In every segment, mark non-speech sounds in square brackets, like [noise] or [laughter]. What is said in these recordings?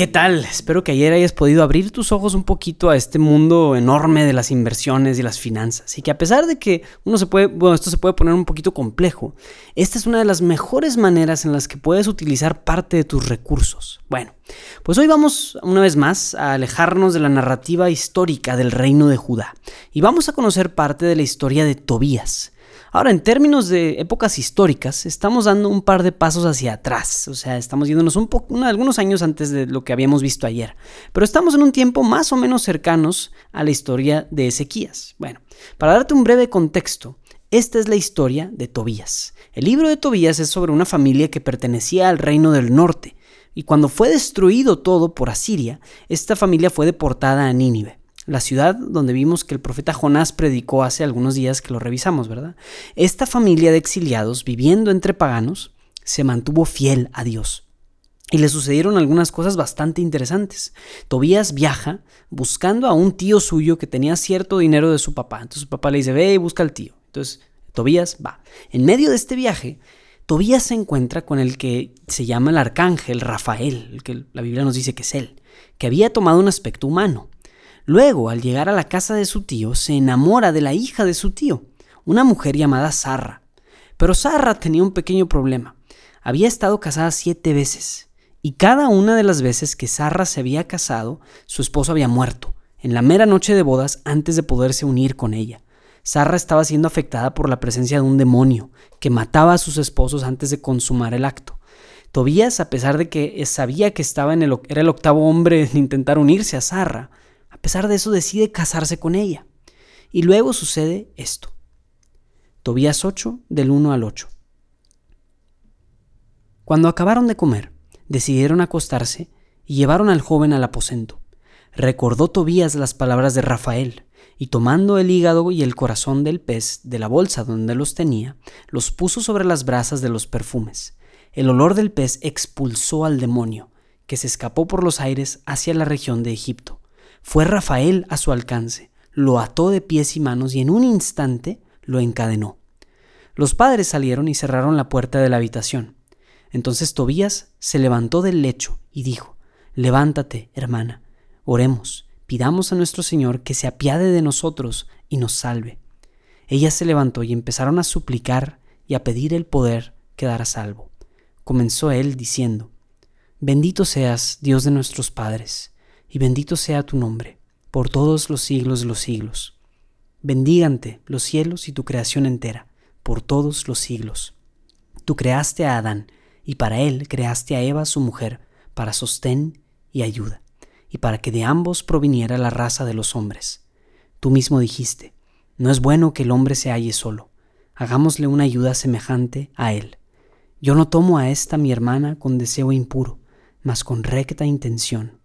¿Qué tal? Espero que ayer hayas podido abrir tus ojos un poquito a este mundo enorme de las inversiones y las finanzas. Y que a pesar de que uno se puede, bueno, esto se puede poner un poquito complejo, esta es una de las mejores maneras en las que puedes utilizar parte de tus recursos. Bueno, pues hoy vamos una vez más a alejarnos de la narrativa histórica del reino de Judá y vamos a conocer parte de la historia de Tobías. Ahora, en términos de épocas históricas, estamos dando un par de pasos hacia atrás, o sea, estamos yéndonos un algunos años antes de lo que habíamos visto ayer, pero estamos en un tiempo más o menos cercanos a la historia de Ezequías. Bueno, para darte un breve contexto, esta es la historia de Tobías. El libro de Tobías es sobre una familia que pertenecía al reino del norte, y cuando fue destruido todo por Asiria, esta familia fue deportada a Nínive la ciudad donde vimos que el profeta Jonás predicó hace algunos días que lo revisamos, ¿verdad? Esta familia de exiliados viviendo entre paganos se mantuvo fiel a Dios. Y le sucedieron algunas cosas bastante interesantes. Tobías viaja buscando a un tío suyo que tenía cierto dinero de su papá. Entonces su papá le dice, ve y busca al tío. Entonces Tobías va. En medio de este viaje, Tobías se encuentra con el que se llama el arcángel Rafael, el que la Biblia nos dice que es él, que había tomado un aspecto humano. Luego, al llegar a la casa de su tío, se enamora de la hija de su tío, una mujer llamada Sarra. Pero Sarra tenía un pequeño problema. Había estado casada siete veces, y cada una de las veces que Sarra se había casado, su esposo había muerto, en la mera noche de bodas antes de poderse unir con ella. Sarra estaba siendo afectada por la presencia de un demonio que mataba a sus esposos antes de consumar el acto. Tobías, a pesar de que sabía que estaba en el, era el octavo hombre en intentar unirse a Sarra, a pesar de eso decide casarse con ella. Y luego sucede esto. Tobías 8 del 1 al 8. Cuando acabaron de comer, decidieron acostarse y llevaron al joven al aposento. Recordó Tobías las palabras de Rafael, y tomando el hígado y el corazón del pez de la bolsa donde los tenía, los puso sobre las brasas de los perfumes. El olor del pez expulsó al demonio, que se escapó por los aires hacia la región de Egipto. Fue Rafael a su alcance, lo ató de pies y manos y en un instante lo encadenó. Los padres salieron y cerraron la puerta de la habitación. Entonces Tobías se levantó del lecho y dijo, Levántate, hermana, oremos, pidamos a nuestro Señor que se apiade de nosotros y nos salve. Ella se levantó y empezaron a suplicar y a pedir el poder quedar a salvo. Comenzó él diciendo, Bendito seas, Dios de nuestros padres, y bendito sea tu nombre, por todos los siglos de los siglos. Bendígante los cielos y tu creación entera, por todos los siglos. Tú creaste a Adán, y para él creaste a Eva su mujer, para sostén y ayuda, y para que de ambos proviniera la raza de los hombres. Tú mismo dijiste, no es bueno que el hombre se halle solo, hagámosle una ayuda semejante a él. Yo no tomo a esta mi hermana con deseo impuro, mas con recta intención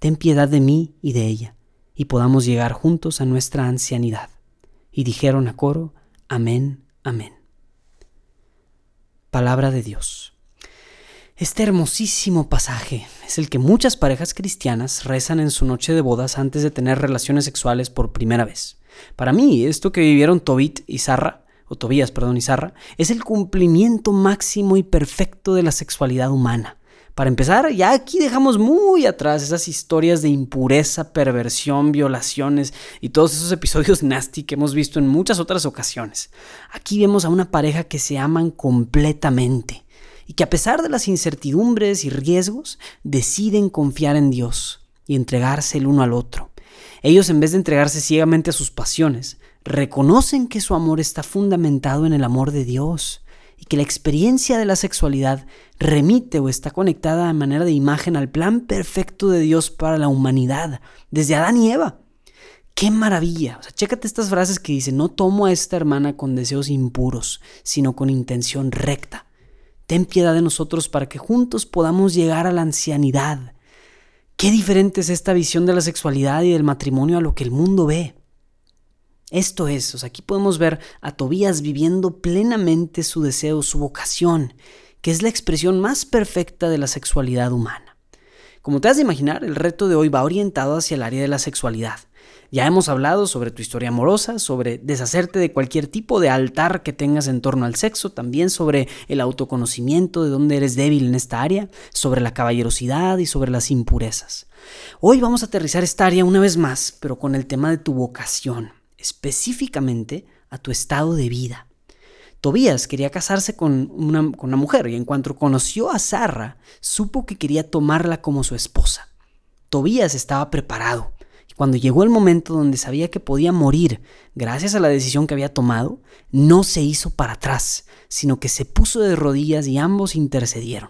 ten piedad de mí y de ella, y podamos llegar juntos a nuestra ancianidad. Y dijeron a coro, Amén, amén. Palabra de Dios. Este hermosísimo pasaje es el que muchas parejas cristianas rezan en su noche de bodas antes de tener relaciones sexuales por primera vez. Para mí, esto que vivieron Tobit y Sarra, o Tobías, perdón, y Sarra, es el cumplimiento máximo y perfecto de la sexualidad humana. Para empezar, ya aquí dejamos muy atrás esas historias de impureza, perversión, violaciones y todos esos episodios [laughs] nasty que hemos visto en muchas otras ocasiones. Aquí vemos a una pareja que se aman completamente y que a pesar de las incertidumbres y riesgos, deciden confiar en Dios y entregarse el uno al otro. Ellos en vez de entregarse ciegamente a sus pasiones, reconocen que su amor está fundamentado en el amor de Dios que la experiencia de la sexualidad remite o está conectada de manera de imagen al plan perfecto de Dios para la humanidad, desde Adán y Eva. ¡Qué maravilla! O sea, chécate estas frases que dice, no tomo a esta hermana con deseos impuros, sino con intención recta. Ten piedad de nosotros para que juntos podamos llegar a la ancianidad. Qué diferente es esta visión de la sexualidad y del matrimonio a lo que el mundo ve. Esto es, aquí podemos ver a Tobías viviendo plenamente su deseo, su vocación, que es la expresión más perfecta de la sexualidad humana. Como te has de imaginar, el reto de hoy va orientado hacia el área de la sexualidad. Ya hemos hablado sobre tu historia amorosa, sobre deshacerte de cualquier tipo de altar que tengas en torno al sexo, también sobre el autoconocimiento de dónde eres débil en esta área, sobre la caballerosidad y sobre las impurezas. Hoy vamos a aterrizar esta área una vez más, pero con el tema de tu vocación, específicamente a tu estado de vida. Tobías quería casarse con una, mujer y en cuanto conoció a Sarra, supo que quería tomarla como su esposa. Tobías estaba preparado cuando llegó el momento donde sabía que podía morir gracias a la decisión que había tomado, no se hizo para atrás, sino que se puso de rodillas y ambos intercedieron.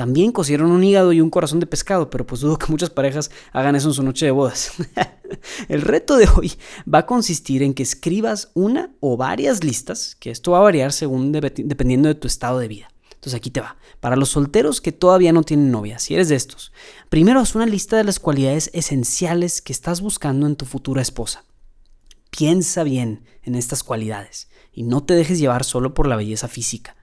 También cosieron un hígado y un corazón de pescado, pero pues dudo que muchas parejas hagan eso en su noche de bodas. [laughs] el reto de hoy va a consistir en que escribas una o varias listas, que esto va a variar según dependiendo de tu estado de vida. Entonces aquí te va. Para los solteros que todavía no tienen novia, si eres de estos, primero haz una lista de las cualidades esenciales que estás buscando en tu futura esposa. Piensa bien en estas cualidades y no te dejes llevar solo por la belleza física.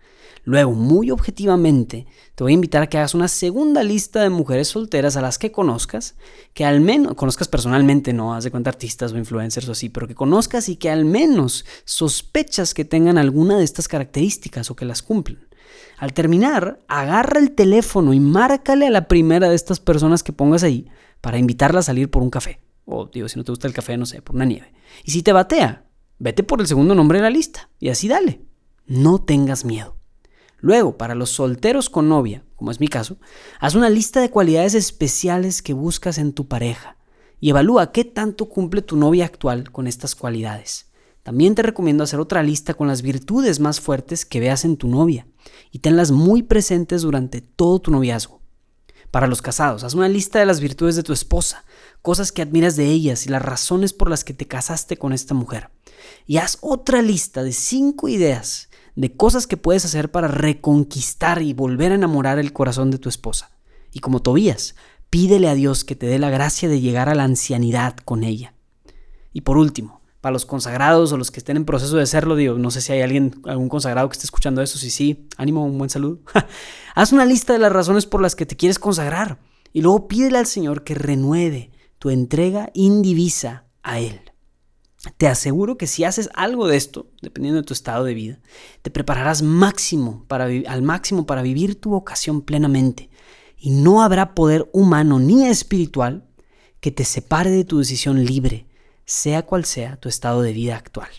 Luego, muy objetivamente, te voy a invitar a que hagas una segunda lista de mujeres solteras a las que conozcas, que al menos conozcas personalmente, no haz de cuenta artistas o influencers o así, pero que conozcas y que al menos sospechas que tengan alguna de estas características o que las cumplen. Al terminar, agarra el teléfono y márcale a la primera de estas personas que pongas ahí para invitarla a salir por un café. O digo, si no te gusta el café, no sé, por una nieve. Y si te batea, vete por el segundo nombre de la lista. Y así dale. No tengas miedo. Luego, para los solteros con novia, como es mi caso, haz una lista de cualidades especiales que buscas en tu pareja y evalúa qué tanto cumple tu novia actual con estas cualidades. También te recomiendo hacer otra lista con las virtudes más fuertes que veas en tu novia y tenlas muy presentes durante todo tu noviazgo. Para los casados, haz una lista de las virtudes de tu esposa, cosas que admiras de ellas y las razones por las que te casaste con esta mujer. Y haz otra lista de cinco ideas de cosas que puedes hacer para reconquistar y volver a enamorar el corazón de tu esposa. Y como Tobías, pídele a Dios que te dé la gracia de llegar a la ancianidad con ella. Y por último, para los consagrados o los que estén en proceso de serlo, digo, no sé si hay alguien, algún consagrado que esté escuchando eso, si sí, ánimo, un buen saludo. [laughs] Haz una lista de las razones por las que te quieres consagrar y luego pídele al Señor que renueve tu entrega indivisa a Él. Te aseguro que si haces algo de esto, dependiendo de tu estado de vida, te prepararás máximo para, al máximo para vivir tu vocación plenamente. Y no habrá poder humano ni espiritual que te separe de tu decisión libre sea cual sea tu estado de vida actual.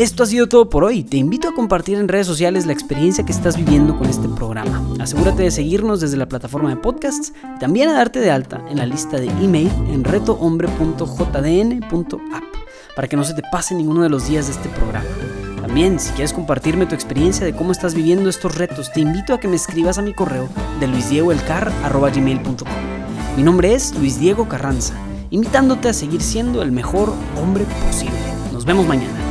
Esto ha sido todo por hoy. Te invito a compartir en redes sociales la experiencia que estás viviendo con este programa. Asegúrate de seguirnos desde la plataforma de podcasts y también a darte de alta en la lista de email en retohombre.jdn.app para que no se te pase ninguno de los días de este programa. También, si quieres compartirme tu experiencia de cómo estás viviendo estos retos, te invito a que me escribas a mi correo de luisdiegoelcar.gmail.com. Mi nombre es Luis Diego Carranza, invitándote a seguir siendo el mejor hombre posible. Nos vemos mañana.